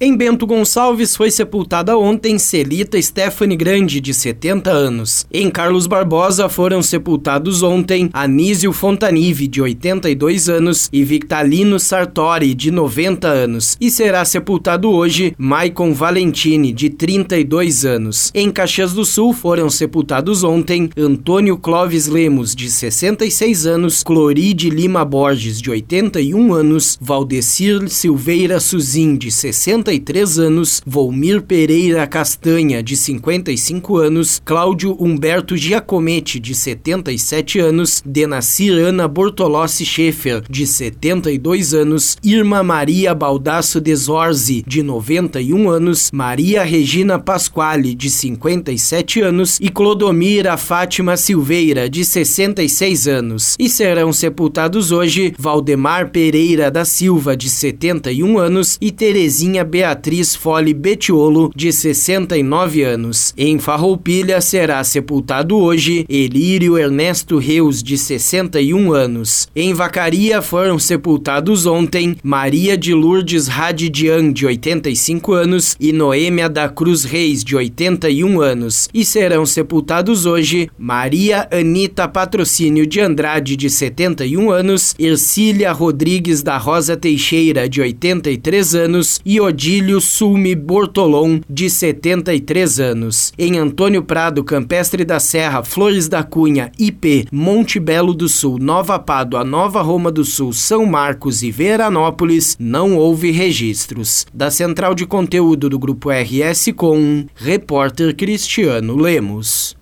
Em Bento Gonçalves foi sepultada ontem Celita Stephanie Grande, de 70 anos. Em Carlos Barbosa foram sepultados ontem Anísio Fontanive, de 82 anos, e Victalino Sartori, de 90 anos. E será sepultado hoje Maicon Valentini, de 32 anos. Em Caxias do Sul foram sepultados ontem Antônio Clóvis Lemos, de 66 anos, Cloride Lima Borges, de 81 anos, Valdecir Silveira Suzin, de 60 53 anos, Volmir Pereira Castanha, de 55 anos, Cláudio Humberto Giacometti, de 77 anos, Denacir Ana Bortolossi Schaefer, de 72 anos, Irma Maria Baldasso Desorzi, de 91 anos, Maria Regina Pasquale, de 57 anos, e Clodomira Fátima Silveira, de 66 anos. E serão sepultados hoje Valdemar Pereira da Silva, de 71 anos, e Terezinha Beatriz Fole Betiolo, de 69 anos. Em Farroupilha será sepultado hoje Elírio Ernesto Reus, de 61 anos. Em Vacaria foram sepultados ontem Maria de Lourdes Radidian, de 85 anos, e Noêmia da Cruz Reis, de 81 anos. E serão sepultados hoje Maria Anita Patrocínio de Andrade, de 71 anos, Ercília Rodrigues da Rosa Teixeira, de 83 anos, e Odile Odílio Sulme Bortolom, de 73 anos. Em Antônio Prado, Campestre da Serra, Flores da Cunha, IP, Monte Belo do Sul, Nova Pádua, Nova Roma do Sul, São Marcos e Veranópolis, não houve registros. Da Central de Conteúdo do Grupo RS Com, repórter Cristiano Lemos.